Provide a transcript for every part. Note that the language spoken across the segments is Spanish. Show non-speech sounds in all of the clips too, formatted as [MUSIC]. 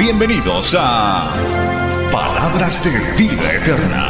Bienvenidos a Palabras de Vida Eterna.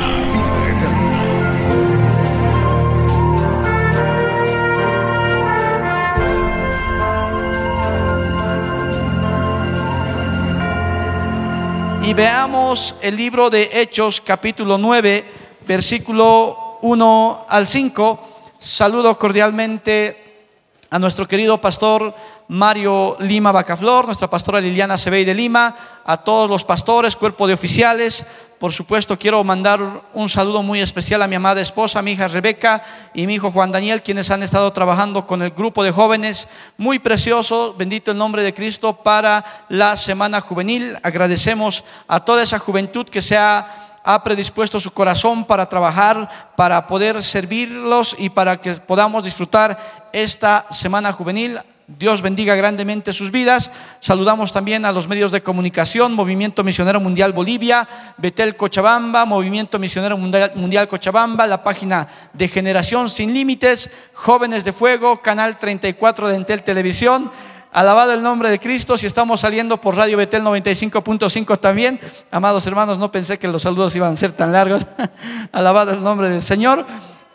Y veamos el libro de Hechos capítulo 9, versículo 1 al 5. Saludo cordialmente a nuestro querido pastor Mario Lima Bacaflor, nuestra pastora Liliana Sebey de Lima, a todos los pastores, cuerpo de oficiales. Por supuesto, quiero mandar un saludo muy especial a mi amada esposa, mi hija Rebeca y mi hijo Juan Daniel, quienes han estado trabajando con el grupo de jóvenes muy precioso, bendito el nombre de Cristo, para la Semana Juvenil. Agradecemos a toda esa juventud que se ha, ha predispuesto su corazón para trabajar, para poder servirlos y para que podamos disfrutar esta Semana Juvenil. Dios bendiga grandemente sus vidas. Saludamos también a los medios de comunicación, Movimiento Misionero Mundial Bolivia, Betel Cochabamba, Movimiento Misionero Mundial, Cochabamba, la página de Generación Sin Límites, Jóvenes de Fuego, Canal 34 de Entel Televisión. Alabado el nombre de Cristo, si estamos saliendo por Radio Betel 95.5 también. Amados hermanos, no pensé que los saludos iban a ser tan largos. [LAUGHS] Alabado el nombre del Señor.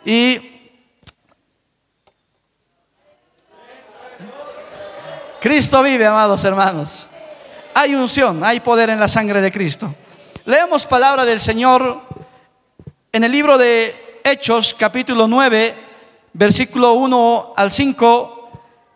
Y Cristo vive, amados hermanos. Hay unción, hay poder en la sangre de Cristo. Leemos palabra del Señor en el libro de Hechos, capítulo 9, versículo 1 al 5.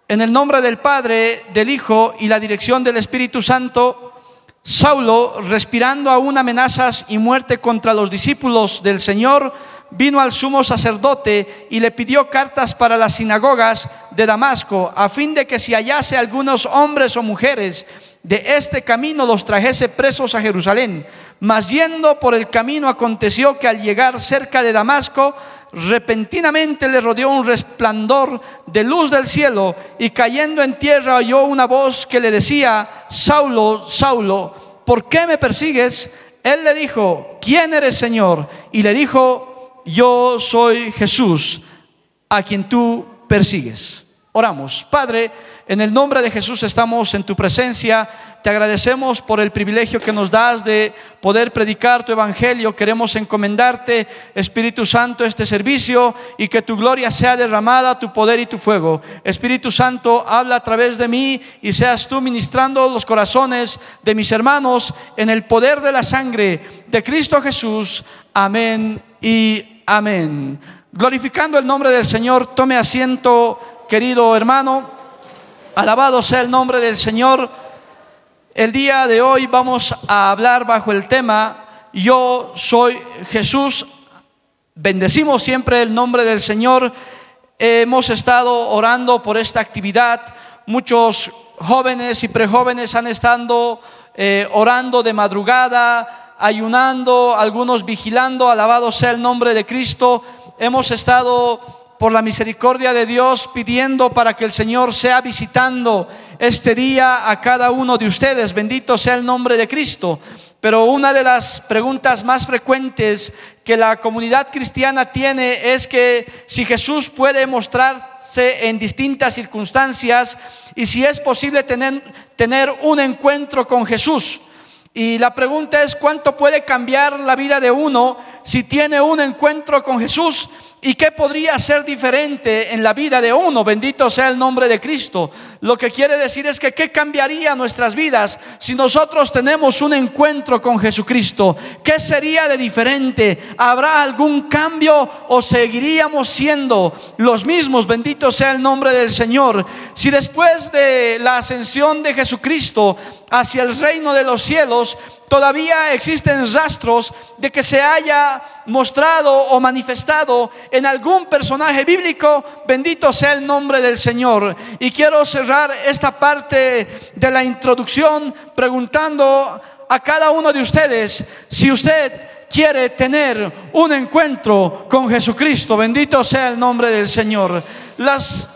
En el nombre del Padre, del Hijo y la dirección del Espíritu Santo, Saulo, respirando aún amenazas y muerte contra los discípulos del Señor, vino al sumo sacerdote y le pidió cartas para las sinagogas de Damasco, a fin de que si hallase algunos hombres o mujeres de este camino los trajese presos a Jerusalén. Mas yendo por el camino aconteció que al llegar cerca de Damasco, repentinamente le rodeó un resplandor de luz del cielo y cayendo en tierra oyó una voz que le decía, Saulo, Saulo, ¿por qué me persigues? Él le dijo, ¿quién eres Señor? Y le dijo, yo soy Jesús, a quien tú persigues. Oramos, Padre, en el nombre de Jesús estamos en tu presencia. Te agradecemos por el privilegio que nos das de poder predicar tu evangelio. Queremos encomendarte, Espíritu Santo, este servicio y que tu gloria sea derramada, tu poder y tu fuego. Espíritu Santo, habla a través de mí y seas tú ministrando los corazones de mis hermanos en el poder de la sangre de Cristo Jesús. Amén y amén. Glorificando el nombre del Señor, tome asiento, querido hermano. Alabado sea el nombre del Señor. El día de hoy vamos a hablar bajo el tema Yo soy Jesús. Bendecimos siempre el nombre del Señor. Hemos estado orando por esta actividad. Muchos jóvenes y prejóvenes han estado eh, orando de madrugada, ayunando, algunos vigilando. Alabado sea el nombre de Cristo. Hemos estado por la misericordia de Dios pidiendo para que el Señor sea visitando este día a cada uno de ustedes. Bendito sea el nombre de Cristo. Pero una de las preguntas más frecuentes que la comunidad cristiana tiene es que si Jesús puede mostrarse en distintas circunstancias y si es posible tener, tener un encuentro con Jesús. Y la pregunta es cuánto puede cambiar la vida de uno si tiene un encuentro con Jesús ¿Y qué podría ser diferente en la vida de uno? Bendito sea el nombre de Cristo. Lo que quiere decir es que qué cambiaría nuestras vidas si nosotros tenemos un encuentro con Jesucristo. ¿Qué sería de diferente? ¿Habrá algún cambio o seguiríamos siendo los mismos? Bendito sea el nombre del Señor. Si después de la ascensión de Jesucristo hacia el reino de los cielos, todavía existen rastros de que se haya mostrado o manifestado en algún personaje bíblico, bendito sea el nombre del Señor. Y quiero cerrar esta parte de la introducción preguntando a cada uno de ustedes si usted quiere tener un encuentro con Jesucristo. Bendito sea el nombre del Señor. Las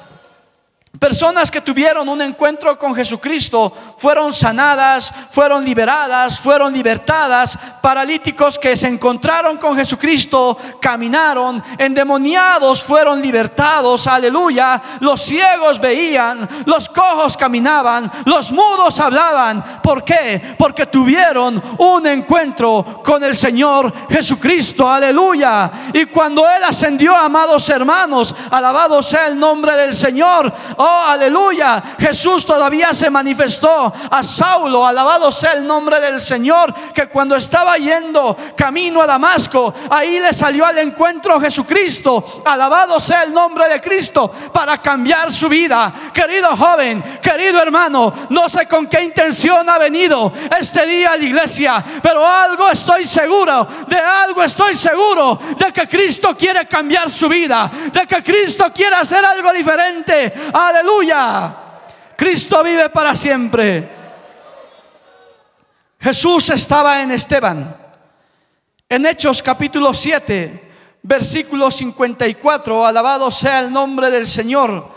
Personas que tuvieron un encuentro con Jesucristo fueron sanadas, fueron liberadas, fueron libertadas. Paralíticos que se encontraron con Jesucristo caminaron, endemoniados fueron libertados, aleluya. Los ciegos veían, los cojos caminaban, los mudos hablaban. ¿Por qué? Porque tuvieron un encuentro con el Señor Jesucristo, aleluya. Y cuando Él ascendió, amados hermanos, alabado sea el nombre del Señor. Oh, aleluya. Jesús todavía se manifestó a Saulo, alabado sea el nombre del Señor, que cuando estaba yendo camino a Damasco, ahí le salió al encuentro Jesucristo, alabado sea el nombre de Cristo, para cambiar su vida. Querido joven, querido hermano, no sé con qué intención ha venido este día a la iglesia, pero algo estoy seguro, de algo estoy seguro, de que Cristo quiere cambiar su vida, de que Cristo quiere hacer algo diferente. Aleluya. Cristo vive para siempre. Jesús estaba en Esteban. En Hechos capítulo 7, versículo 54, alabado sea el nombre del Señor.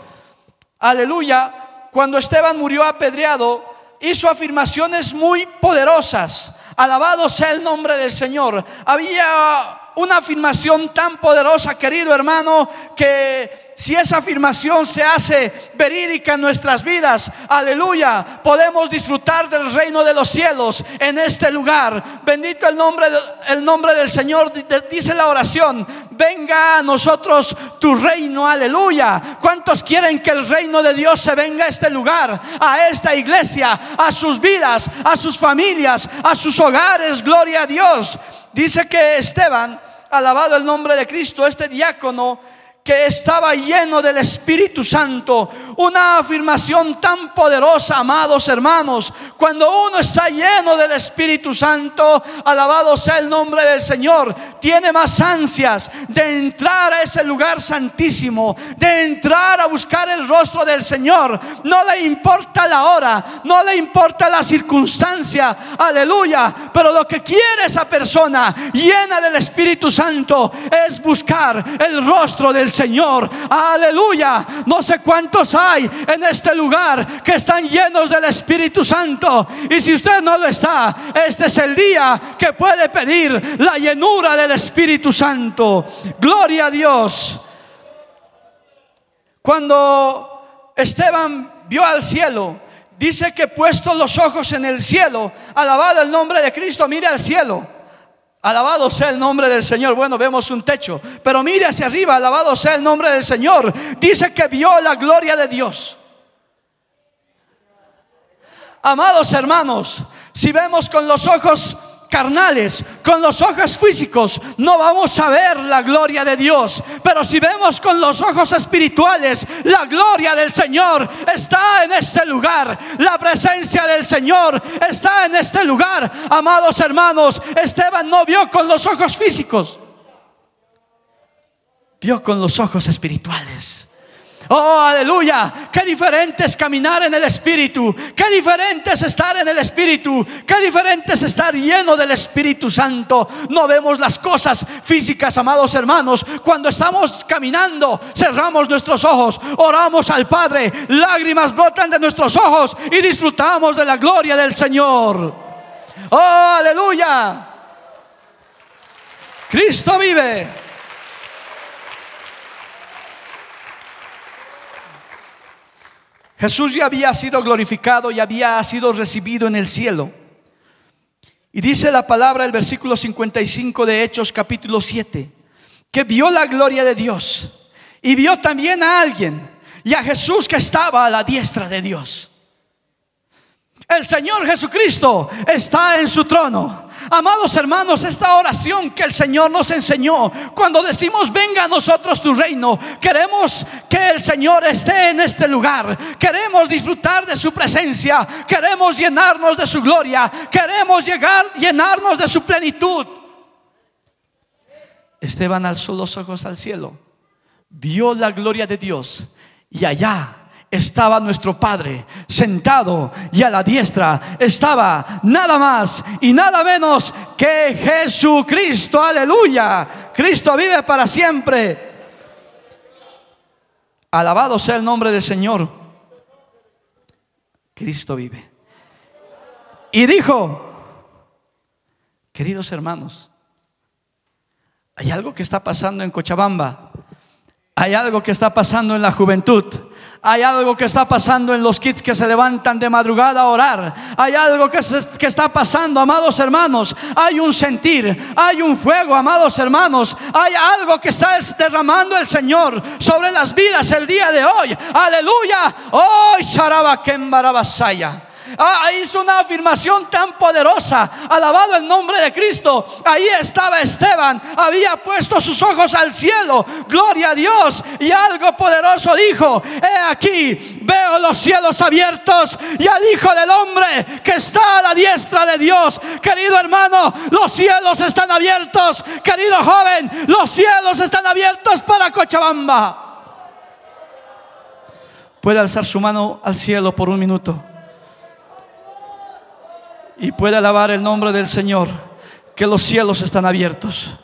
Aleluya. Cuando Esteban murió apedreado, hizo afirmaciones muy poderosas. Alabado sea el nombre del Señor. Había una afirmación tan poderosa, querido hermano, que si esa afirmación se hace verídica en nuestras vidas, aleluya, podemos disfrutar del reino de los cielos en este lugar. Bendito el nombre, el nombre del Señor, dice la oración, venga a nosotros tu reino, aleluya. ¿Cuántos quieren que el reino de Dios se venga a este lugar, a esta iglesia, a sus vidas, a sus familias, a sus hogares? Gloria a Dios. Dice que Esteban, alabado el nombre de Cristo, este diácono, que estaba lleno del Espíritu Santo. Una afirmación tan poderosa, amados hermanos. Cuando uno está lleno del Espíritu Santo, alabado sea el nombre del Señor, tiene más ansias de entrar a ese lugar santísimo, de entrar a buscar el rostro del Señor. No le importa la hora, no le importa la circunstancia, aleluya. Pero lo que quiere esa persona llena del Espíritu Santo es buscar el rostro del Señor. Señor. Aleluya. No sé cuántos hay en este lugar que están llenos del Espíritu Santo. Y si usted no lo está, este es el día que puede pedir la llenura del Espíritu Santo. Gloria a Dios. Cuando Esteban vio al cielo, dice que puesto los ojos en el cielo, alabado el nombre de Cristo, mire al cielo Alabado sea el nombre del Señor. Bueno, vemos un techo, pero mire hacia arriba, alabado sea el nombre del Señor. Dice que vio la gloria de Dios. Amados hermanos, si vemos con los ojos carnales, con los ojos físicos, no vamos a ver la gloria de Dios. Pero si vemos con los ojos espirituales, la gloria del Señor está en este lugar. La presencia del Señor está en este lugar. Amados hermanos, Esteban no vio con los ojos físicos, vio con los ojos espirituales. Oh, aleluya. Qué diferente es caminar en el Espíritu. Qué diferente es estar en el Espíritu. Qué diferente es estar lleno del Espíritu Santo. No vemos las cosas físicas, amados hermanos. Cuando estamos caminando, cerramos nuestros ojos, oramos al Padre, lágrimas brotan de nuestros ojos y disfrutamos de la gloria del Señor. Oh, aleluya. Cristo vive. Jesús ya había sido glorificado y había sido recibido en el cielo. Y dice la palabra, el versículo 55 de Hechos capítulo 7, que vio la gloria de Dios y vio también a alguien y a Jesús que estaba a la diestra de Dios. El Señor Jesucristo está en su trono. Amados hermanos, esta oración que el Señor nos enseñó, cuando decimos venga a nosotros tu reino, queremos que el Señor esté en este lugar, queremos disfrutar de su presencia, queremos llenarnos de su gloria, queremos llegar, llenarnos de su plenitud. Esteban alzó los ojos al cielo vio la gloria de Dios y allá estaba nuestro Padre sentado y a la diestra estaba nada más y nada menos que Jesucristo. Aleluya. Cristo vive para siempre. Alabado sea el nombre del Señor. Cristo vive. Y dijo, queridos hermanos, hay algo que está pasando en Cochabamba. Hay algo que está pasando en la juventud. Hay algo que está pasando en los kids que se levantan de madrugada a orar. Hay algo que, que, está pasando, amados hermanos. Hay un sentir, hay un fuego, amados hermanos. Hay algo que está derramando el Señor sobre las vidas el día de hoy. Aleluya. Hoy, oh, Barabasaya. Ah, hizo una afirmación tan poderosa. Alabado el nombre de Cristo. Ahí estaba Esteban. Había puesto sus ojos al cielo. Gloria a Dios. Y algo poderoso dijo. He aquí, veo los cielos abiertos y al Hijo del Hombre que está a la diestra de Dios. Querido hermano, los cielos están abiertos. Querido joven, los cielos están abiertos para Cochabamba. Puede alzar su mano al cielo por un minuto y puede alabar el nombre del Señor, que los cielos están abiertos.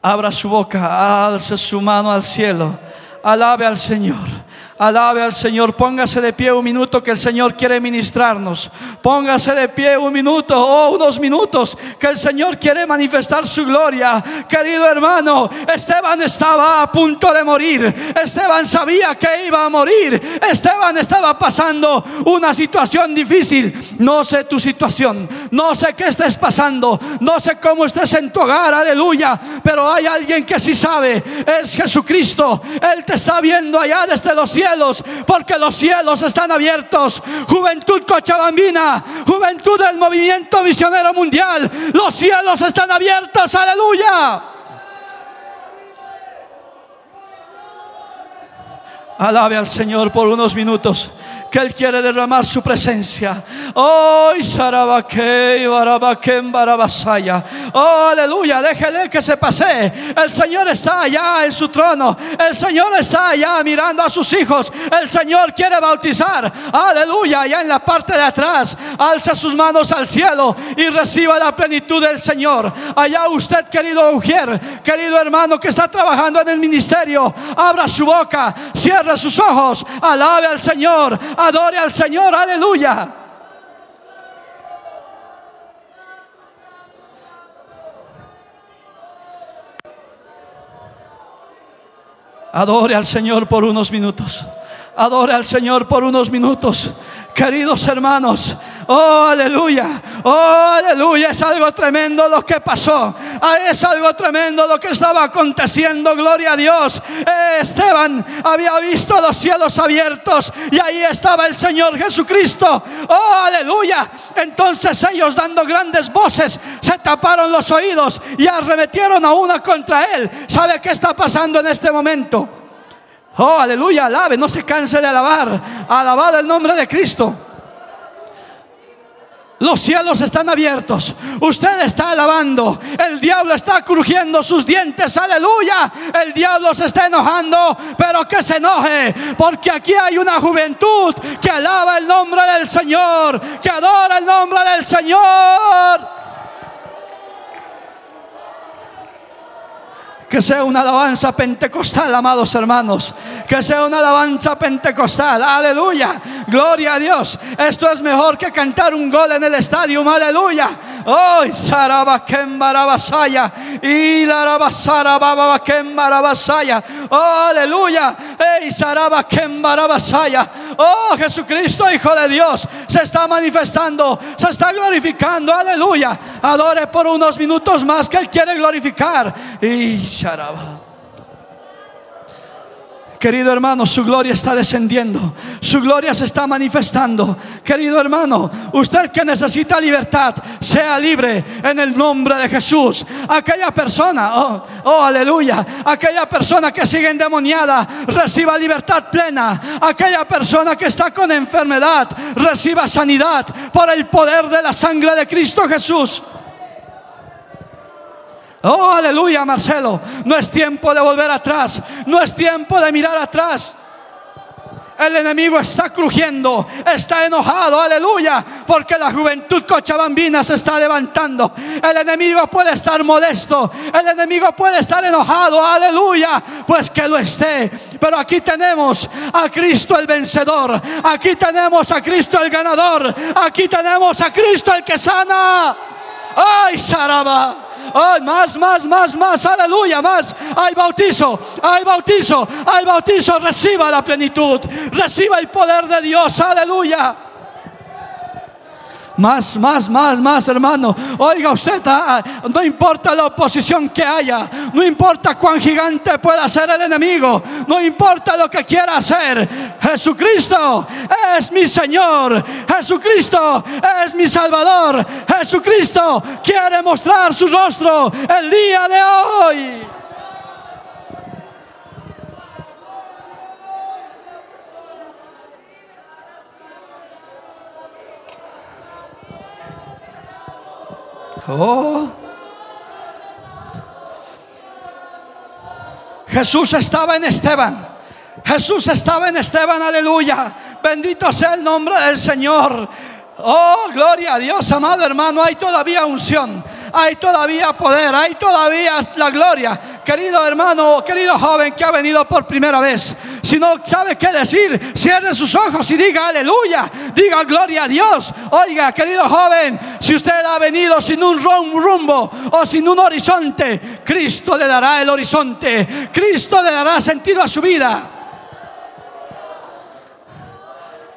Abra su boca, alce su mano al cielo, alabe al Señor. Alabe al Señor, póngase de pie un minuto que el Señor quiere ministrarnos. Póngase de pie un minuto o oh, unos minutos que el Señor quiere manifestar su gloria. Querido hermano, Esteban estaba a punto de morir. Esteban sabía que iba a morir. Esteban estaba pasando una situación difícil. No sé tu situación, no sé qué estés pasando, no sé cómo estés en tu hogar, aleluya. Pero hay alguien que sí sabe, es Jesucristo. Él te está viendo allá desde los cielos porque los cielos están abiertos. Juventud cochabambina, juventud del movimiento misionero mundial, los cielos están abiertos, aleluya. Alabe al Señor por unos minutos que Él quiere derramar su presencia. Oh, Barabasaya. Oh, aleluya, déjele que se pase. El Señor está allá en su trono. El Señor está allá mirando a sus hijos. El Señor quiere bautizar. Aleluya, allá en la parte de atrás. Alza sus manos al cielo y reciba la plenitud del Señor. Allá usted, querido Ujier, querido hermano que está trabajando en el ministerio, abra su boca, cierre sus ojos, alabe al Señor Adore al Señor, aleluya. Adore al Señor por unos minutos. Adore al Señor por unos minutos. Queridos hermanos, Oh, aleluya. Oh, aleluya. Es algo tremendo lo que pasó. Ah, es algo tremendo lo que estaba aconteciendo. Gloria a Dios. Eh, Esteban había visto los cielos abiertos y ahí estaba el Señor Jesucristo. Oh, aleluya. Entonces ellos dando grandes voces se taparon los oídos y arremetieron a una contra él. ¿Sabe qué está pasando en este momento? Oh, aleluya, alabe, no se canse de alabar. Alabado el nombre de Cristo. Los cielos están abiertos. Usted está alabando. El diablo está crujiendo sus dientes. Aleluya. El diablo se está enojando. Pero que se enoje. Porque aquí hay una juventud que alaba el nombre del Señor. Que adora el nombre del Señor. Que sea una alabanza pentecostal, amados hermanos. Que sea una alabanza pentecostal. Aleluya. Gloria a Dios. Esto es mejor que cantar un gol en el estadio. Aleluya. Oh, Barabasaya. Y la Barabasaya. Oh, aleluya. Oh, Jesucristo, Hijo de Dios, se está manifestando, se está glorificando. Aleluya. Adore por unos minutos más que Él quiere glorificar. Y Querido hermano, su gloria está descendiendo. Su gloria se está manifestando. Querido hermano, usted que necesita libertad, sea libre en el nombre de Jesús. Aquella persona, oh, oh aleluya, aquella persona que sigue endemoniada, reciba libertad plena. Aquella persona que está con enfermedad, reciba sanidad por el poder de la sangre de Cristo Jesús. Oh, aleluya, Marcelo. No es tiempo de volver atrás. No es tiempo de mirar atrás. El enemigo está crujiendo, está enojado, aleluya, porque la juventud cochabambina se está levantando. El enemigo puede estar molesto, el enemigo puede estar enojado, aleluya, pues que lo esté. Pero aquí tenemos a Cristo el vencedor, aquí tenemos a Cristo el ganador, aquí tenemos a Cristo el que sana. ¡Ay, Saraba! ¡Ay, más, más, más, más! ¡Aleluya! ¡Más! ¡Hay bautizo! ¡Hay bautizo! ¡Hay bautizo! Reciba la plenitud. Reciba el poder de Dios. ¡Aleluya! Más, más, más, más, hermano. Oiga usted, ah, ah, no importa la oposición que haya, no importa cuán gigante pueda ser el enemigo, no importa lo que quiera hacer. Jesucristo es mi Señor, Jesucristo es mi Salvador, Jesucristo quiere mostrar su rostro el día de hoy. Oh. Jesús estaba en Esteban. Jesús estaba en Esteban, aleluya. Bendito sea el nombre del Señor. Oh, gloria a Dios, amado hermano. Hay todavía unción, hay todavía poder, hay todavía la gloria. Querido hermano, querido joven que ha venido por primera vez, si no sabe qué decir, cierre sus ojos y diga aleluya, diga gloria a Dios. Oiga, querido joven, si usted ha venido sin un rumbo o sin un horizonte, Cristo le dará el horizonte, Cristo le dará sentido a su vida.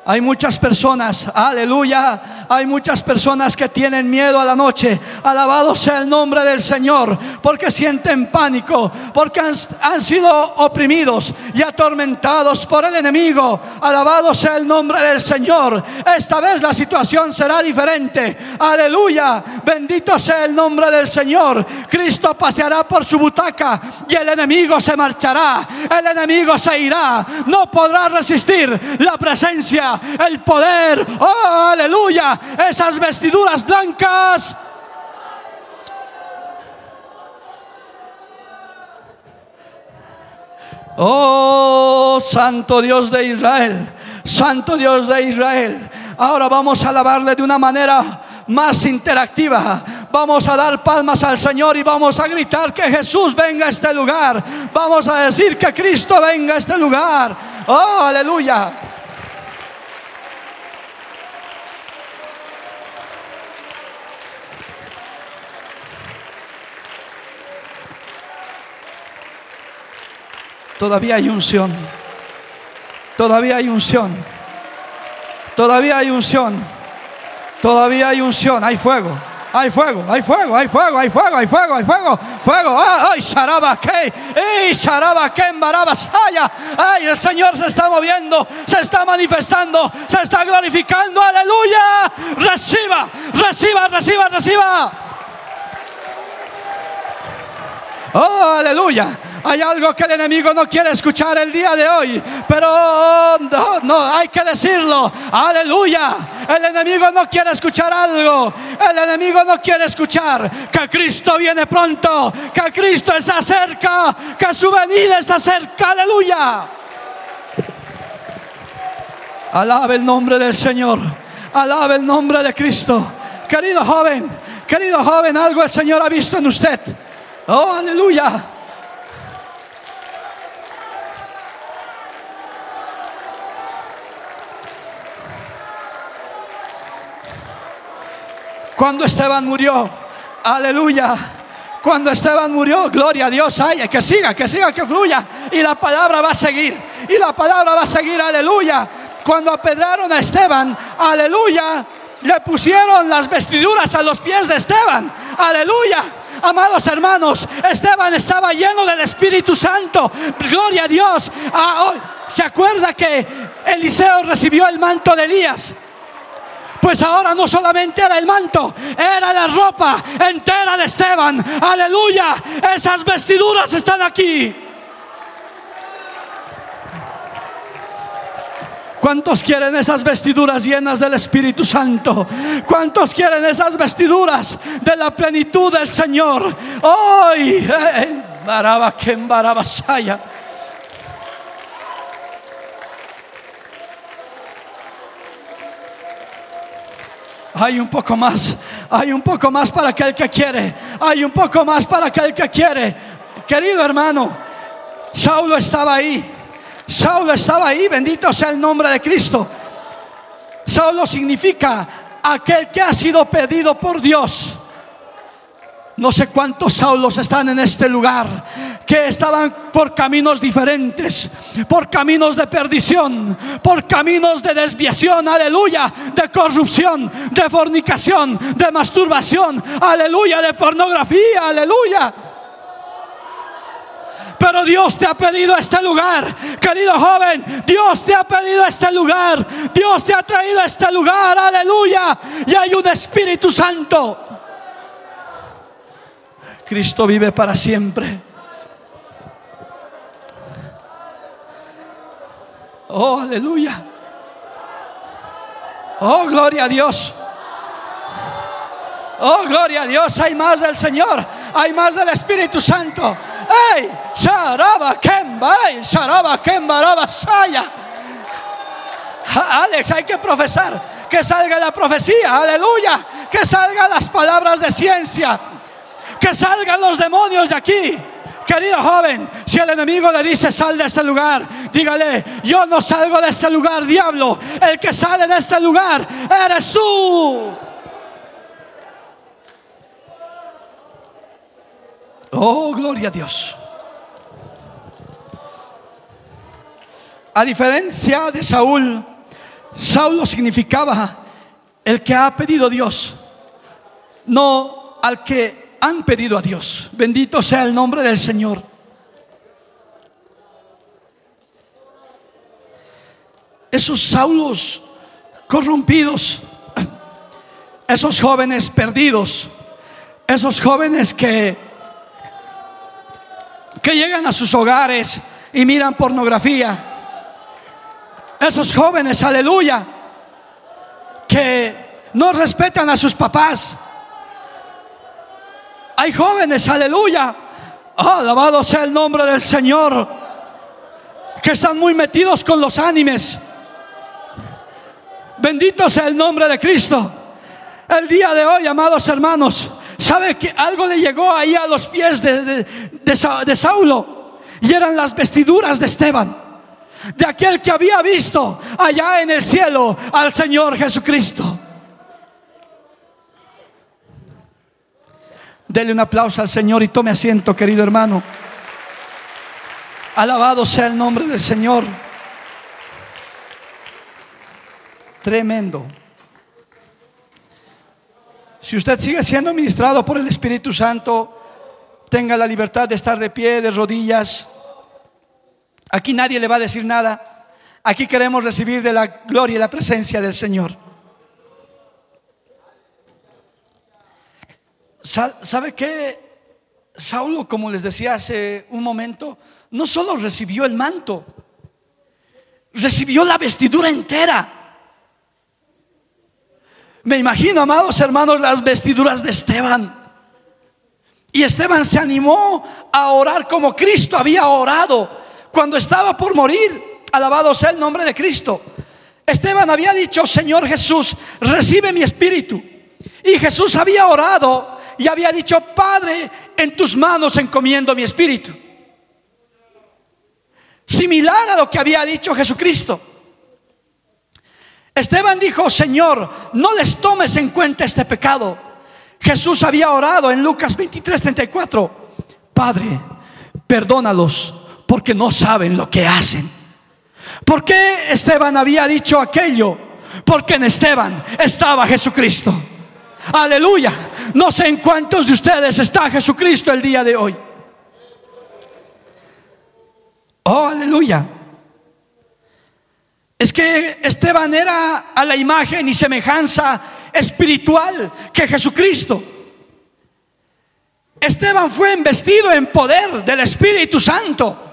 Hay muchas personas, aleluya, hay muchas personas que tienen miedo a la noche. Alabado sea el nombre del Señor, porque sienten pánico, porque han, sido oprimidos y atormentados por el enemigo. Alabado sea el nombre del Señor. Esta vez la situación será diferente. Aleluya, bendito sea el nombre del Señor. Cristo paseará por su butaca y el enemigo se marchará. El enemigo se irá. No podrá resistir la presencia el poder, oh aleluya, esas vestiduras blancas. Oh, Santo Dios de Israel, Santo Dios de Israel. Ahora vamos a alabarle de una manera más interactiva. Vamos a dar palmas al Señor y vamos a gritar que Jesús venga a este lugar. Vamos a decir que Cristo venga a este lugar. Oh, aleluya. Todavía hay unción. Todavía hay unción. Todavía hay unción. Todavía hay unción. Hay fuego. Hay fuego, hay fuego, hay fuego, hay fuego, hay fuego, hay fuego, fuego. Ay, Sharaba que, ay, Sharaba que Saya. Ay, el Señor se está moviendo, se está manifestando, se está glorificando. Aleluya. Reciba, reciba, reciba, reciba. Oh, aleluya. Hay algo que el enemigo no quiere escuchar el día de hoy, pero no, no, hay que decirlo. Aleluya. El enemigo no quiere escuchar algo. El enemigo no quiere escuchar que Cristo viene pronto, que Cristo está cerca, que su venida está cerca. Aleluya. Alabe el nombre del Señor. Alabe el nombre de Cristo. Querido joven, querido joven, algo el Señor ha visto en usted. Oh, aleluya. Cuando Esteban murió, aleluya. Cuando Esteban murió, gloria a Dios, ay, que siga, que siga, que fluya. Y la palabra va a seguir. Y la palabra va a seguir, aleluya. Cuando apedraron a Esteban, aleluya, le pusieron las vestiduras a los pies de Esteban, aleluya. Amados hermanos, Esteban estaba lleno del Espíritu Santo. Gloria a Dios. Ah, ¿Se acuerda que Eliseo recibió el manto de Elías? Pues ahora no solamente era el manto, era la ropa entera de Esteban. Aleluya. Esas vestiduras están aquí. ¿Cuántos quieren esas vestiduras llenas del Espíritu Santo? ¿Cuántos quieren esas vestiduras de la plenitud del Señor? Hoy, baraba que. Hay un poco más, hay un poco más para aquel que quiere, hay un poco más para aquel que quiere. Querido hermano, Saulo estaba ahí, Saulo estaba ahí, bendito sea el nombre de Cristo. Saulo significa aquel que ha sido pedido por Dios. No sé cuántos Saulos están en este lugar que estaban por caminos diferentes, por caminos de perdición, por caminos de desviación, aleluya, de corrupción, de fornicación, de masturbación, aleluya, de pornografía, aleluya. Pero Dios te ha pedido este lugar, querido joven. Dios te ha pedido este lugar. Dios te ha traído este lugar, aleluya. Y hay un Espíritu Santo. Cristo vive para siempre. Oh, aleluya. Oh, gloria a Dios. Oh, gloria a Dios. Hay más del Señor. Hay más del Espíritu Santo. ¡Ey! Sharaba Kemba, Sharaba Kemba, Saya. Alex, hay que profesar. Que salga la profecía, aleluya. Que salgan las palabras de ciencia. Que salgan los demonios de aquí. Querido joven, si el enemigo le dice sal de este lugar, dígale, yo no salgo de este lugar, diablo. El que sale de este lugar eres tú. Oh, gloria a Dios. A diferencia de Saúl, Saulo significaba el que ha pedido Dios, no al que han pedido a Dios. Bendito sea el nombre del Señor. Esos Saulos corrompidos, esos jóvenes perdidos, esos jóvenes que que llegan a sus hogares y miran pornografía. Esos jóvenes, aleluya, que no respetan a sus papás. Hay jóvenes, aleluya, alabado sea el nombre del Señor, que están muy metidos con los ánimes. Bendito sea el nombre de Cristo. El día de hoy, amados hermanos, ¿Sabe que algo le llegó ahí a los pies de, de, Saulo? Y eran las vestiduras de Esteban, de aquel que había visto allá en el cielo al Señor Jesucristo. Dele un aplauso al Señor y tome asiento, querido hermano. Alabado sea el nombre del Señor. Tremendo. Si usted sigue siendo ministrado por el Espíritu Santo, tenga la libertad de estar de pie, de rodillas. Aquí nadie le va a decir nada. Aquí queremos recibir de la gloria y la presencia del Señor. ¿Sabe qué? Saulo, como les decía hace un momento, no solo recibió el manto, recibió la vestidura entera. Me imagino, amados hermanos, las vestiduras de Esteban. Y Esteban se animó a orar como Cristo había orado cuando estaba por morir. Alabado sea el nombre de Cristo. Esteban había dicho, Señor Jesús, recibe mi espíritu. Y Jesús había orado y había dicho, Padre, en tus manos encomiendo mi espíritu. Similar a lo que había dicho Jesucristo. Esteban dijo, Señor, no les tomes en cuenta este pecado. Jesús había orado en Lucas 23, 34. Padre, perdónalos porque no saben lo que hacen. ¿Por qué Esteban había dicho aquello? Porque en Esteban estaba Jesucristo. Aleluya. No sé en cuántos de ustedes está Jesucristo el día de hoy. Oh, aleluya. Es que Esteban era a la imagen y semejanza espiritual que Jesucristo. Esteban fue investido en poder del Espíritu Santo.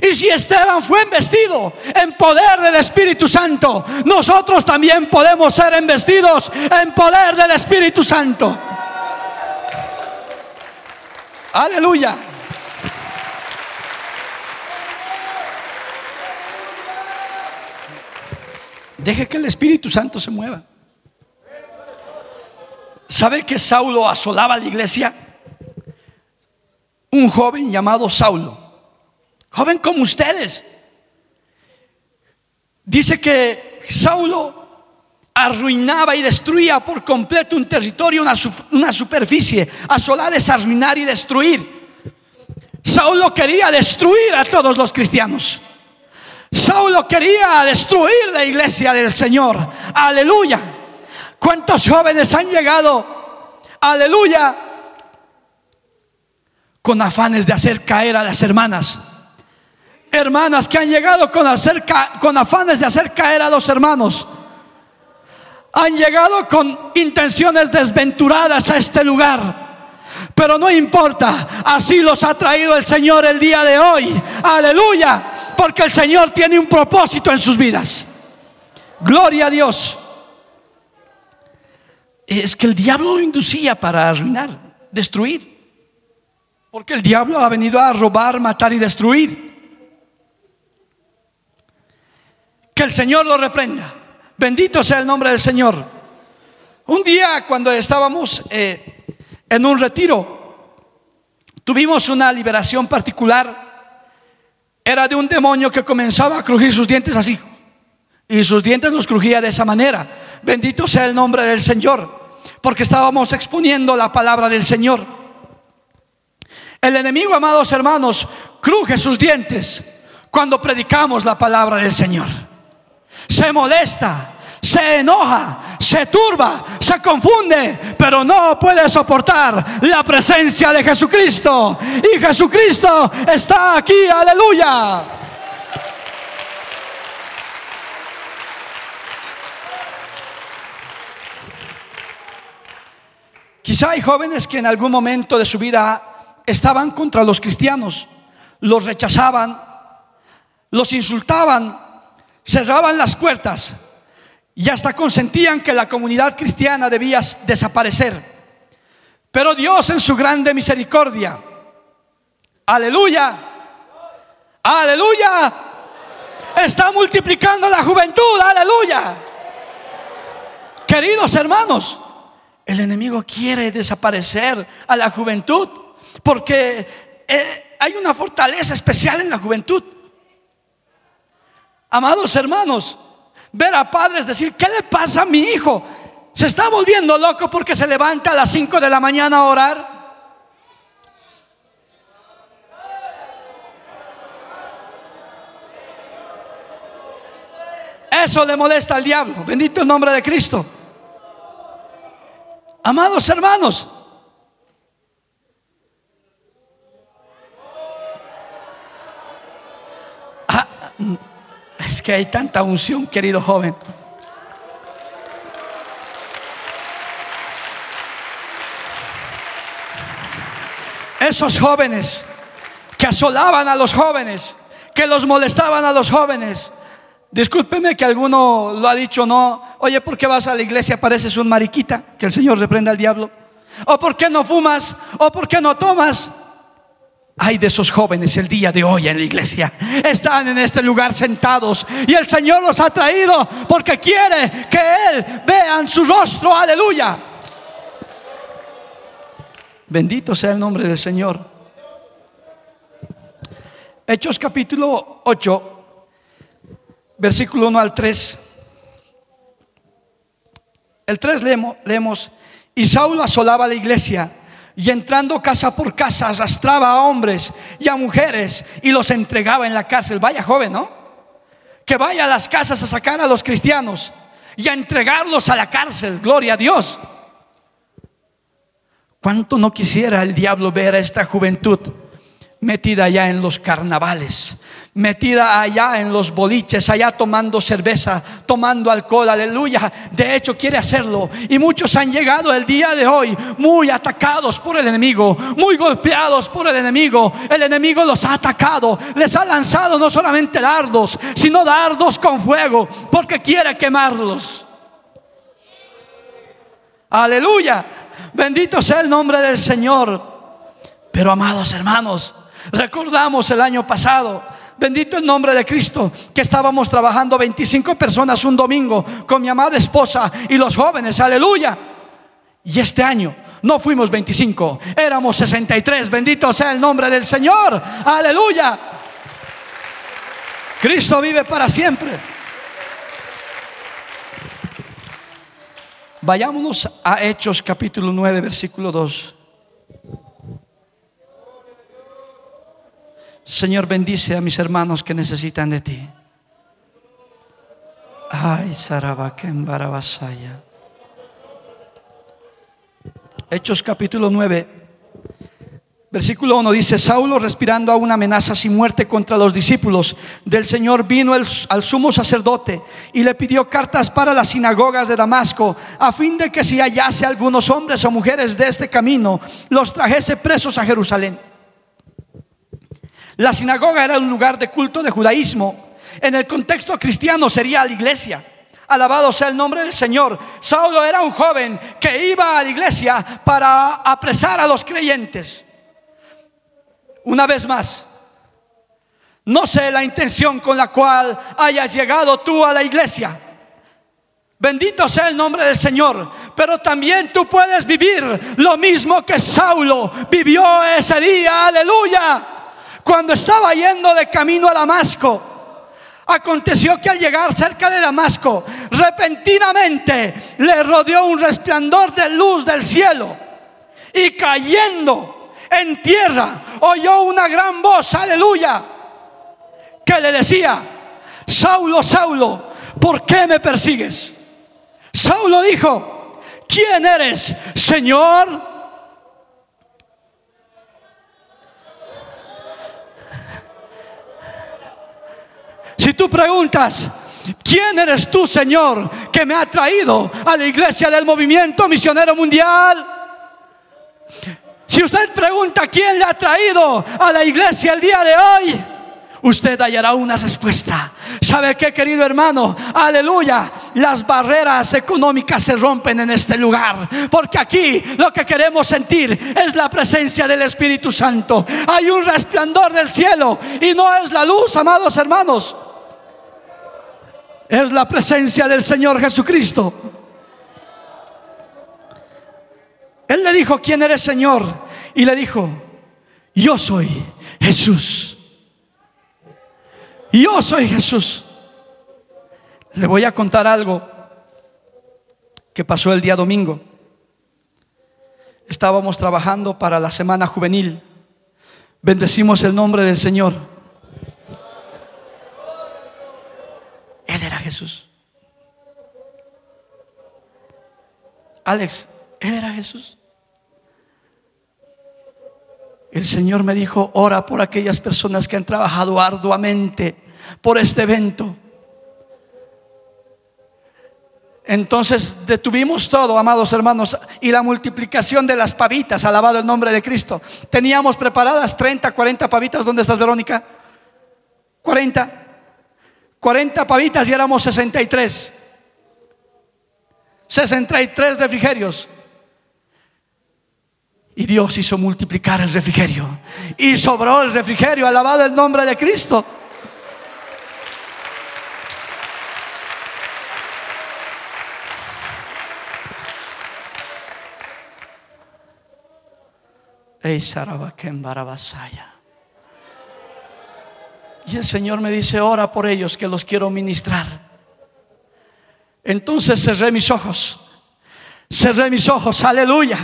Y si Esteban fue investido en poder del Espíritu Santo, nosotros también podemos ser investidos en poder del Espíritu Santo. Aleluya. Deje que el Espíritu Santo se mueva. ¿Sabe que Saulo asolaba la iglesia? Un joven llamado Saulo joven como ustedes. Dice que Saulo arruinaba y destruía por completo un territorio, una, superficie. Asolar es arruinar y destruir. Saulo quería destruir a todos los cristianos. Saulo quería destruir la iglesia del Señor. Aleluya. ¿Cuántos jóvenes han llegado? Aleluya. Con afanes de hacer caer a las hermanas hermanas que han llegado con, con afanes de hacer caer a los hermanos. Han llegado con intenciones desventuradas a este lugar. Pero no importa, así los ha traído el Señor el día de hoy. Aleluya, porque el Señor tiene un propósito en sus vidas. Gloria a Dios. Es que el diablo lo inducía para arruinar, destruir. Porque el diablo ha venido a robar, matar y destruir. Que el Señor lo reprenda. Bendito sea el nombre del Señor. Un día cuando estábamos eh, en un retiro, tuvimos una liberación particular. Era de un demonio que comenzaba a crujir sus dientes así. Y sus dientes los crujía de esa manera. Bendito sea el nombre del Señor. Porque estábamos exponiendo la palabra del Señor. El enemigo, amados hermanos, cruje sus dientes cuando predicamos la palabra del Señor se molesta, se enoja, se turba, se confunde, pero no puede soportar la presencia de Jesucristo. Y Jesucristo está aquí, aleluya. Quizá hay jóvenes que en algún momento de su vida estaban contra los cristianos, los rechazaban, los insultaban, cerraban las puertas y hasta consentían que la comunidad cristiana debía desaparecer. Pero Dios en su grande misericordia, aleluya, aleluya, está multiplicando la juventud, aleluya. Queridos hermanos, el enemigo quiere desaparecer a la juventud porque eh, hay una fortaleza especial en la juventud. Amados hermanos, ver a padres decir, ¿qué le pasa a mi hijo? Se está volviendo loco porque se levanta a las 5 de la mañana a orar. Eso le molesta al diablo. Bendito el nombre de Cristo. Amados hermanos, ah, que hay tanta unción, querido joven. Esos jóvenes que asolaban a los jóvenes, que los molestaban a los jóvenes. Discúlpeme que alguno lo ha dicho, no. Oye, ¿por qué vas a la iglesia? Pareces un mariquita. Que el Señor reprenda al diablo. ¿O por qué no fumas? ¿O por qué no tomas? Hay de esos jóvenes el día de hoy en la iglesia. Están en este lugar sentados y el Señor los ha traído porque quiere que Él vean su rostro. Aleluya. Bendito sea el nombre del Señor. Hechos capítulo 8, versículo 1 al 3. El 3 leemos, leemos y Saulo asolaba la iglesia y entrando casa por casa arrastraba a hombres y a mujeres y los entregaba en la cárcel. Vaya joven, ¿no? Que vaya a las casas a sacar a los cristianos y a entregarlos a la cárcel. Gloria a Dios. ¿Cuánto no quisiera el diablo ver a esta juventud metida allá en los carnavales, metida allá en los boliches, allá tomando cerveza, tomando alcohol, aleluya. De hecho, quiere hacerlo. Y muchos han llegado el día de hoy muy atacados por el enemigo, muy golpeados por el enemigo. El enemigo los ha atacado, les ha lanzado no solamente dardos, sino dardos con fuego, porque quiere quemarlos. Aleluya. Bendito sea el nombre del Señor. Pero amados hermanos, recordamos el año pasado Bendito el nombre de Cristo, que estábamos trabajando 25 personas un domingo con mi amada esposa y los jóvenes, aleluya. Y este año no fuimos 25, éramos 63, bendito sea el nombre del Señor, aleluya. Cristo vive para siempre. Vayámonos a Hechos capítulo 9, versículo 2. Señor, bendice a mis hermanos que necesitan de ti. Ay, Sarabaken Barabasaya. Hechos capítulo 9, versículo 1 dice, Saulo respirando a una amenaza sin muerte contra los discípulos del Señor vino al sumo sacerdote y le pidió cartas para las sinagogas de Damasco a fin de que si hallase algunos hombres o mujeres de este camino, los trajese presos a Jerusalén. La sinagoga era un lugar de culto de judaísmo. En el contexto cristiano sería la iglesia. Alabado sea el nombre del Señor. Saulo era un joven que iba a la iglesia para apresar a los creyentes. Una vez más, no sé la intención con la cual hayas llegado tú a la iglesia. Bendito sea el nombre del Señor. Pero también tú puedes vivir lo mismo que Saulo vivió ese día. Aleluya cuando estaba yendo de camino a Damasco, aconteció que al llegar cerca de Damasco, repentinamente le rodeó un resplandor de luz del cielo y cayendo en tierra oyó una gran voz, aleluya, que le decía, Saulo, Saulo, ¿por qué me persigues? Saulo dijo, ¿quién eres, Señor? Si tú preguntas, ¿quién eres tú, Señor, que me ha traído a la iglesia del movimiento misionero mundial? Si usted pregunta quién le ha traído a la iglesia el día de hoy, usted hallará una respuesta. ¿Sabe qué, querido hermano? Aleluya. Las barreras económicas se rompen en este lugar. Porque aquí lo que queremos sentir es la presencia del Espíritu Santo. Hay un resplandor del cielo y no es la luz, amados hermanos es la presencia del Señor Jesucristo. Él le dijo, ¿quién eres Señor? Y le dijo, yo soy Jesús. Yo soy Jesús. Le voy a contar algo que pasó el día domingo. Estábamos trabajando para la semana juvenil. Bendecimos el nombre del Señor. Él era Jesús. Alex, Él era Jesús. El Señor me dijo, ora por aquellas personas que han trabajado arduamente por este evento. Entonces detuvimos todo, amados hermanos, y la multiplicación de las pavitas, alabado el nombre de Cristo. Teníamos preparadas 30, 40 pavitas. ¿Dónde estás, Verónica? 40. 40 pavitas y éramos 63. 63 refrigerios. Y Dios hizo multiplicar el refrigerio. Y sobró el refrigerio. Alabado el nombre de Cristo. Ey, Barabasaya. Y el Señor me dice, ora por ellos que los quiero ministrar. Entonces cerré mis ojos. Cerré mis ojos, aleluya.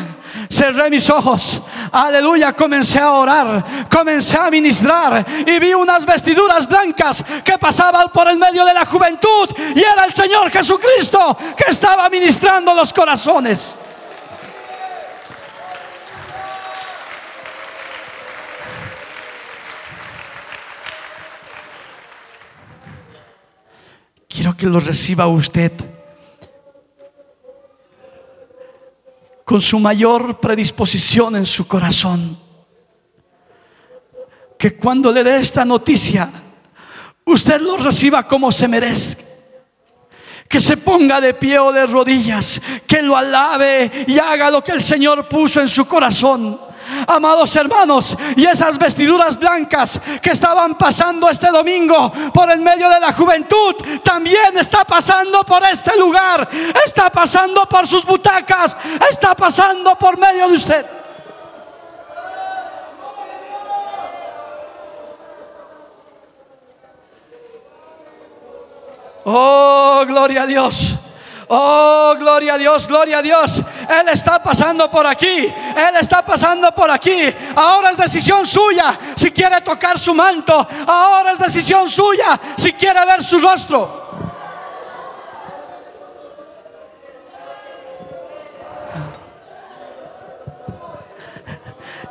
Cerré mis ojos, aleluya. Comencé a orar, comencé a ministrar y vi unas vestiduras blancas que pasaban por el medio de la juventud y era el Señor Jesucristo que estaba ministrando los corazones. Sino que lo reciba usted con su mayor predisposición en su corazón. Que cuando le dé esta noticia, usted lo reciba como se merezca. Que se ponga de pie o de rodillas, que lo alabe y haga lo que el Señor puso en su corazón. Amados hermanos, y esas vestiduras blancas que estaban pasando este domingo por el medio de la juventud, también está pasando por este lugar, está pasando por sus butacas, está pasando por medio de usted. Oh, gloria a Dios. Oh, gloria a Dios, gloria a Dios. Él está pasando por aquí. Él está pasando por aquí. Ahora es decisión suya si quiere tocar su manto. Ahora es decisión suya si quiere ver su rostro.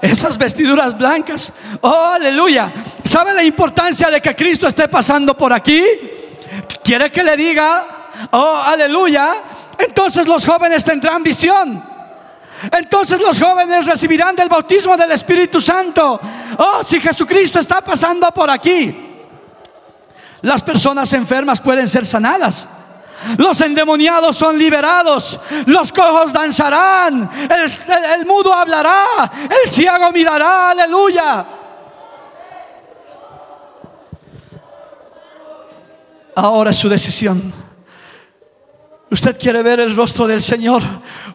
Esas vestiduras blancas. Oh, aleluya. ¿Sabe la importancia de que Cristo esté pasando por aquí? ¿Quiere que le diga? Oh, aleluya. Entonces los jóvenes tendrán visión. Entonces los jóvenes recibirán del bautismo del Espíritu Santo. Oh, si Jesucristo está pasando por aquí. Las personas enfermas pueden ser sanadas. Los endemoniados son liberados. Los cojos danzarán. El, mudo hablará. El ciego mirará. Aleluya. Ahora es su decisión. Usted quiere ver el rostro del Señor.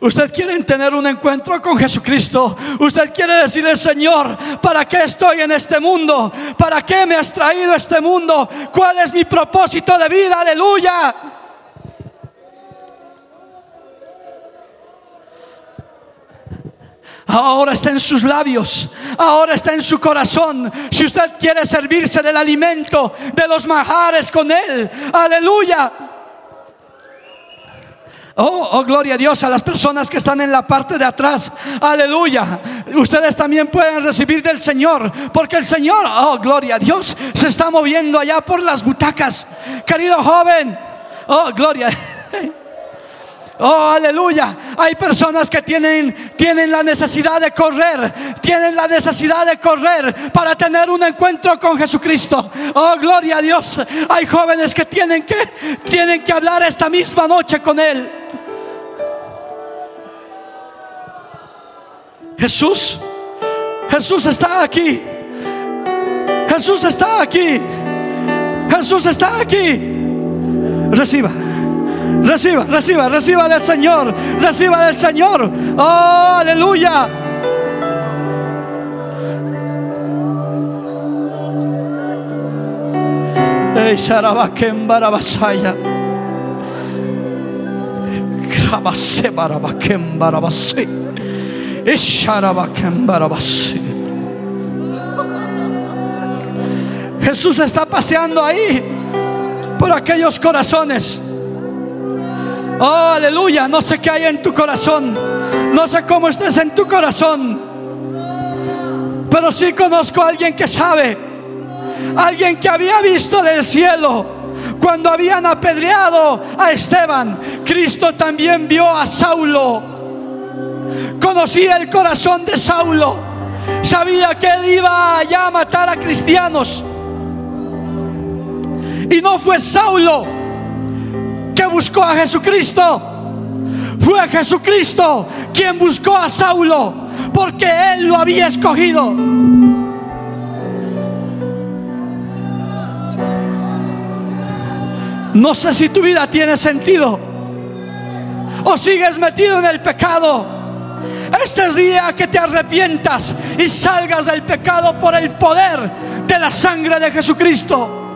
Usted quiere tener un encuentro con Jesucristo. Usted quiere decirle, Señor, ¿para qué estoy en este mundo? ¿Para qué me has traído este mundo? ¿Cuál es mi propósito de vida? Aleluya. Ahora está en sus labios, ahora está en su corazón. Si usted quiere servirse del alimento, de los majares con Él, aleluya. Oh, oh, gloria a Dios a las personas que están en la parte de atrás. Aleluya. Ustedes también pueden recibir del Señor. Porque el Señor, oh, gloria a Dios, se está moviendo allá por las butacas. Querido joven, oh, gloria. [LAUGHS] Oh, aleluya. Hay personas que tienen, tienen la necesidad de correr, tienen la necesidad de correr para tener un encuentro con Jesucristo. Oh, gloria a Dios. Hay jóvenes que tienen que, tienen que hablar esta misma noche con Él. Jesús, Jesús está aquí. Jesús está aquí. Jesús está aquí. Reciba. Reciba, reciba, reciba del Señor. Reciba del Señor. Oh, aleluya. Ey, Sharabakem Barabasaya. Grabase Barabakem Barabase. Jesús está paseando ahí por aquellos corazones. Oh, aleluya. No sé qué hay en tu corazón. No sé cómo estés en tu corazón. Pero sí conozco a alguien que sabe. Alguien que había visto del cielo cuando habían apedreado a Esteban. Cristo también vio a Saulo. Conocía el corazón de Saulo. Sabía que él iba allá a matar a cristianos. Y no fue Saulo que buscó a Jesucristo. Fue Jesucristo quien buscó a Saulo porque él lo había escogido. No sé si tu vida tiene sentido o sigues metido en el pecado. Este es día que te arrepientas y salgas del pecado por el poder de la sangre de Jesucristo.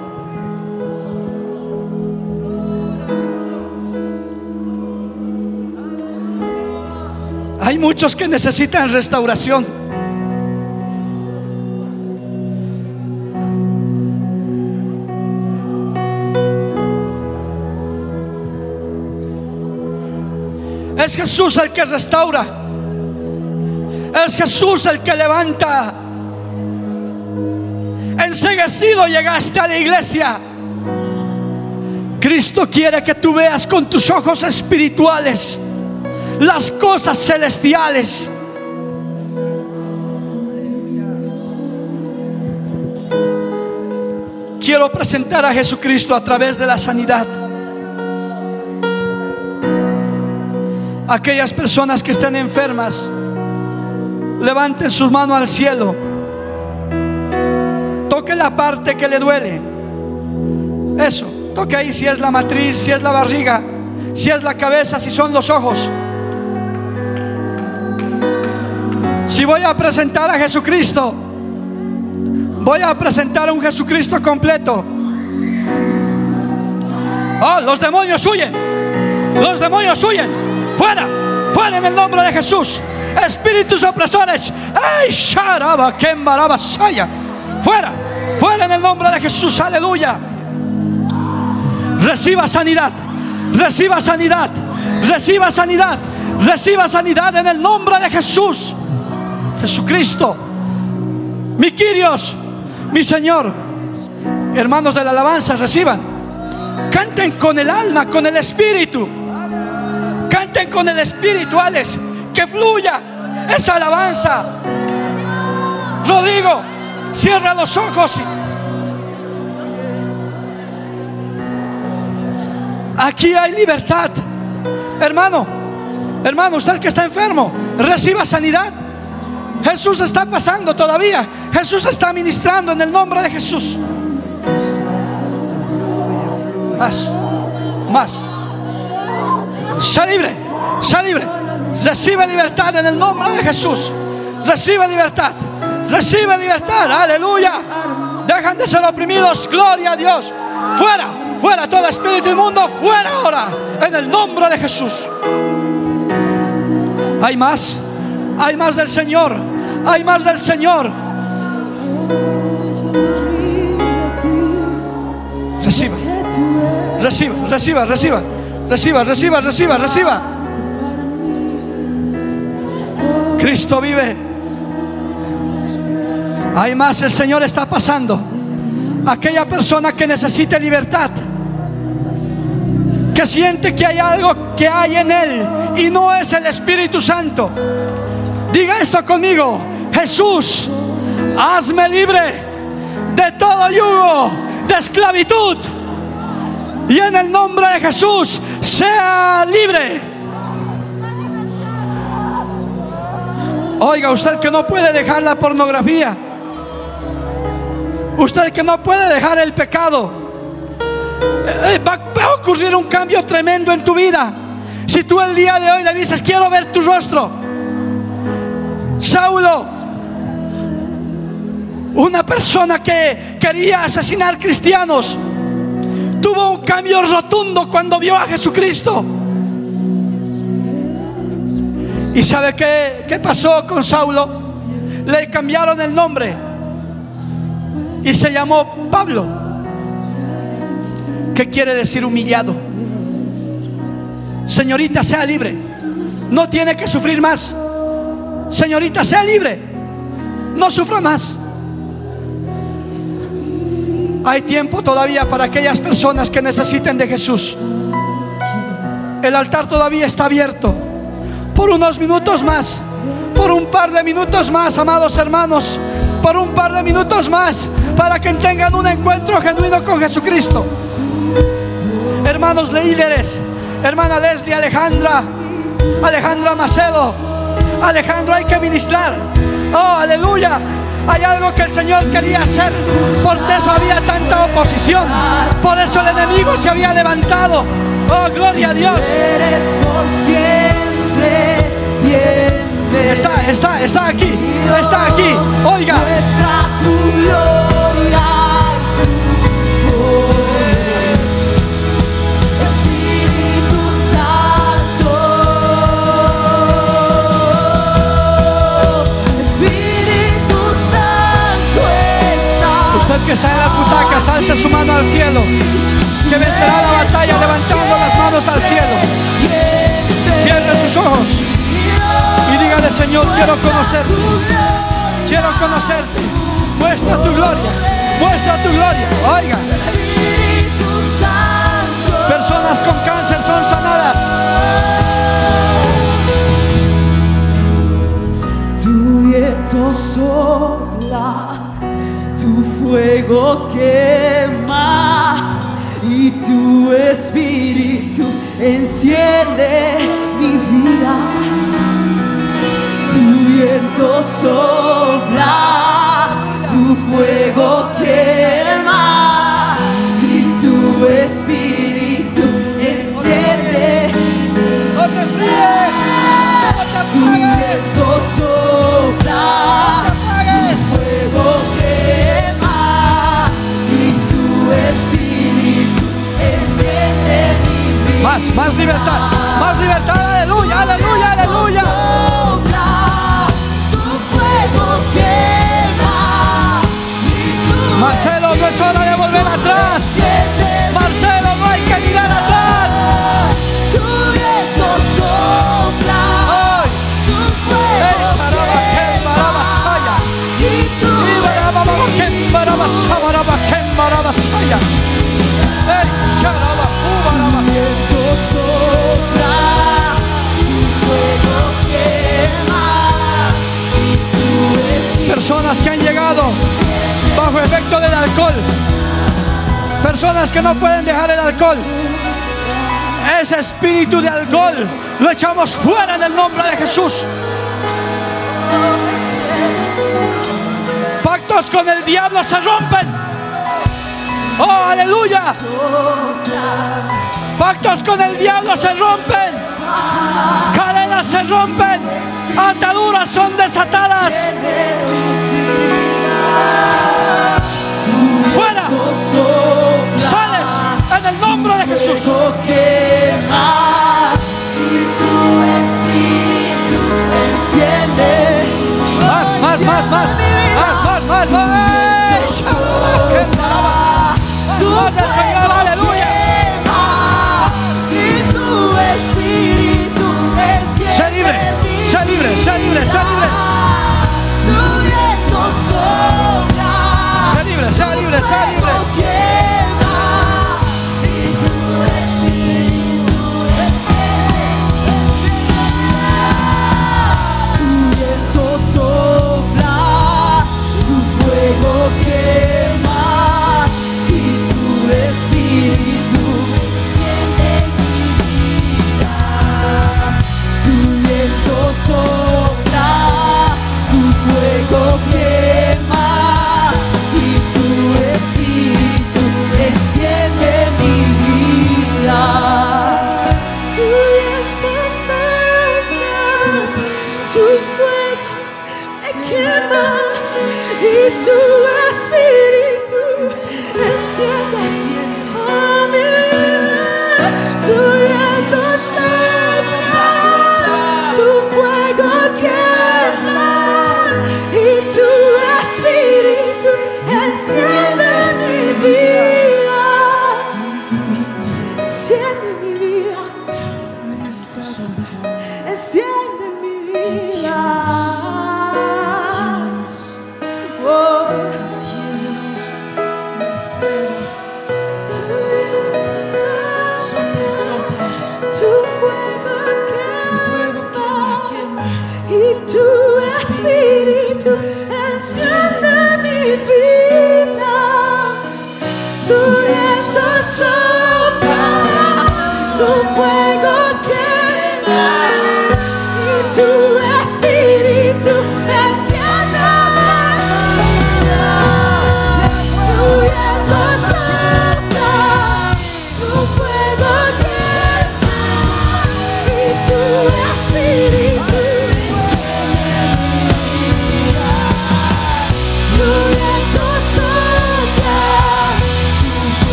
Hay muchos que necesitan restauración. Es Jesús el que restaura. Es Jesús el que levanta. Enseguecido llegaste a la iglesia. Cristo quiere que tú veas con tus ojos espirituales las cosas celestiales. Quiero presentar a Jesucristo a través de la sanidad. Aquellas personas que estén enfermas, levanten sus manos al cielo. Toque la parte que le duele. Eso, toque ahí si es la matriz, si es la barriga, si es la cabeza, si son los ojos. Si voy a presentar a Jesucristo, voy a presentar a un Jesucristo completo. Oh, los demonios huyen. Los demonios huyen. Fuera, fuera en el nombre de Jesús. Espíritus opresores. Fuera, fuera en el nombre de Jesús. Aleluya. Reciba sanidad. Reciba sanidad. Reciba sanidad. Reciba sanidad en el nombre de Jesús. Jesucristo, mi Quirios, mi Señor. Hermanos de la alabanza, reciban. Canten con el alma, con el espíritu. Canten con el espíritu, Alex. Que fluya esa alabanza. Rodrigo, cierra los ojos. Aquí hay libertad. Hermano, hermano, usted que está enfermo, reciba sanidad. Jesús está pasando todavía. Jesús está ministrando en el nombre de Jesús. Más, más. Sea libre, sea libre. Recibe libertad en el nombre de Jesús. Recibe libertad. Recibe libertad. Aleluya. Dejan de ser oprimidos. Gloria a Dios. Fuera, fuera todo espíritu inmundo. Fuera ahora. En el nombre de Jesús. Hay más. Hay más del Señor. Hay más del Señor. Reciba. Reciba, reciba, reciba. Reciba, reciba, reciba, reciba. Cristo vive. Hay más, el Señor está pasando. Aquella persona que necesite libertad, que siente que hay algo que hay en él y no es el Espíritu Santo. Diga esto conmigo. Jesús, hazme libre de todo yugo de esclavitud. Y en el nombre de Jesús, sea libre. Oiga, usted que no puede dejar la pornografía. Usted que no puede dejar el pecado. Eh, va, va a ocurrir un cambio tremendo en tu vida. Si tú el día de hoy le dices, quiero ver tu rostro. Saulo, una persona que quería asesinar cristianos, tuvo un cambio rotundo cuando vio a Jesucristo. ¿Y sabe qué, qué pasó con Saulo? Le cambiaron el nombre y se llamó Pablo, que quiere decir humillado. Señorita, sea libre. No tiene que sufrir más. Señorita, sea libre. No sufra más. Hay tiempo todavía para aquellas personas que necesiten de Jesús. El altar todavía está abierto. Por unos minutos más. Por un par de minutos más, amados hermanos. Por un par de minutos más. Para que tengan un encuentro genuino con Jesucristo. Hermanos líderes. Hermana Leslie, Alejandra. Alejandra Macedo. Alejandro, hay que ministrar. Oh, aleluya. Hay algo que el Señor quería hacer. Por eso había tanta oposición. Por eso el enemigo se había levantado. Oh, gloria a Dios. Eres por siempre. Está, está, está aquí. Está aquí. Oiga. Espíritu Santo. Espíritu Santo está. Usted que está en las butacas, alce su mano al cielo. Que vencerá la batalla levantando las manos al cielo. Cierre sus ojos Padre Señor, quiero conocerte. Quiero conocerte. Muestra tu gloria. Muestra tu gloria. Oiga. Personas con cáncer son sanadas. Más libertad, más libertad, aleluya, aleluya, aleluya. Marcelo, no es hora de volver atrás. Marcelo, no hay que mirar atrás. Y tu personas que han llegado bajo efecto del alcohol, personas que no pueden dejar el alcohol. Ese espíritu de alcohol lo echamos fuera en el nombre de Jesús. Pactos con el diablo se rompen. Oh, aleluya. Pactos con el diablo se rompen se rompen, ataduras son desatadas. Fuera, sales en el nombre de Jesús. Más, más, más, más, más, más, más, más. más, más, más libre, sé libre. Sé libre, sé libre, sé libre.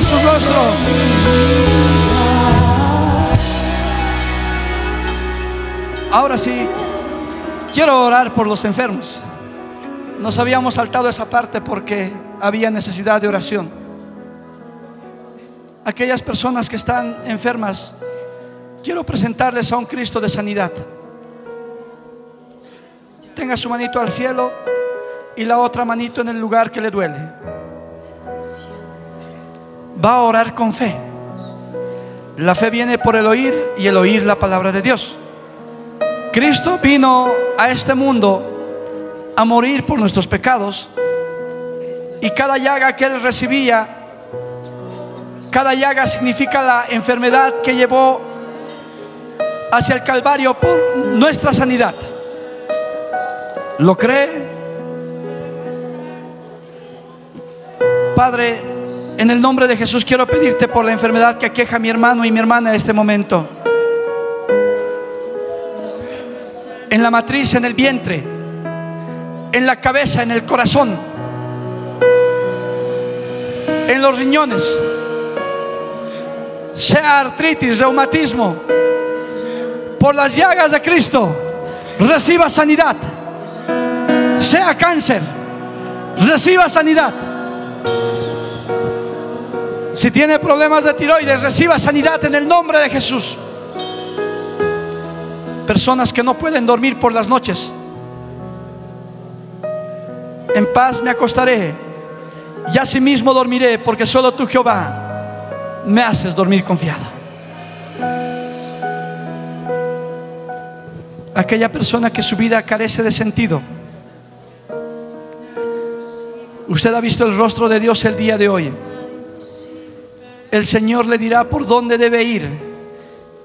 Su rostro. Ahora sí, quiero orar por los enfermos. Nos habíamos saltado esa parte porque había necesidad de oración. Aquellas personas que están enfermas, quiero presentarles a un Cristo de sanidad. Tenga su manito al cielo y la otra manito en el lugar que le duele. Va a orar con fe. La fe viene por el oír y el oír la palabra de Dios. Cristo vino a este mundo a morir por nuestros pecados y cada llaga que él recibía, cada llaga significa la enfermedad que llevó hacia el Calvario por nuestra sanidad. ¿Lo cree? Padre, en el nombre de Jesús quiero pedirte por la enfermedad que aqueja a mi hermano y mi hermana en este momento. En la matriz, en el vientre, en la cabeza, en el corazón, en los riñones, sea artritis, reumatismo, por las llagas de Cristo, reciba sanidad. Sea cáncer, reciba sanidad. Si tiene problemas de tiroides, reciba sanidad en el nombre de Jesús. Personas que no pueden dormir por las noches. En paz me acostaré y asimismo dormiré, porque solo tú, Jehová, me haces dormir confiado. Aquella persona que su vida carece de sentido. Usted ha visto el rostro de Dios el día de hoy. El Señor le dirá por dónde debe ir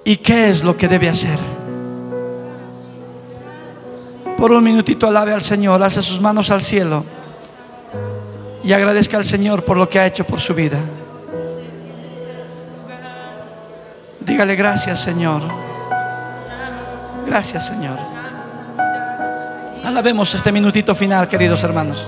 y qué es lo que debe hacer. Por un minutito alabe al Señor, alce sus manos al cielo y agradezca al Señor por lo que ha hecho por su vida. Dígale gracias Señor. Gracias Señor. Alabemos este minutito final, queridos hermanos.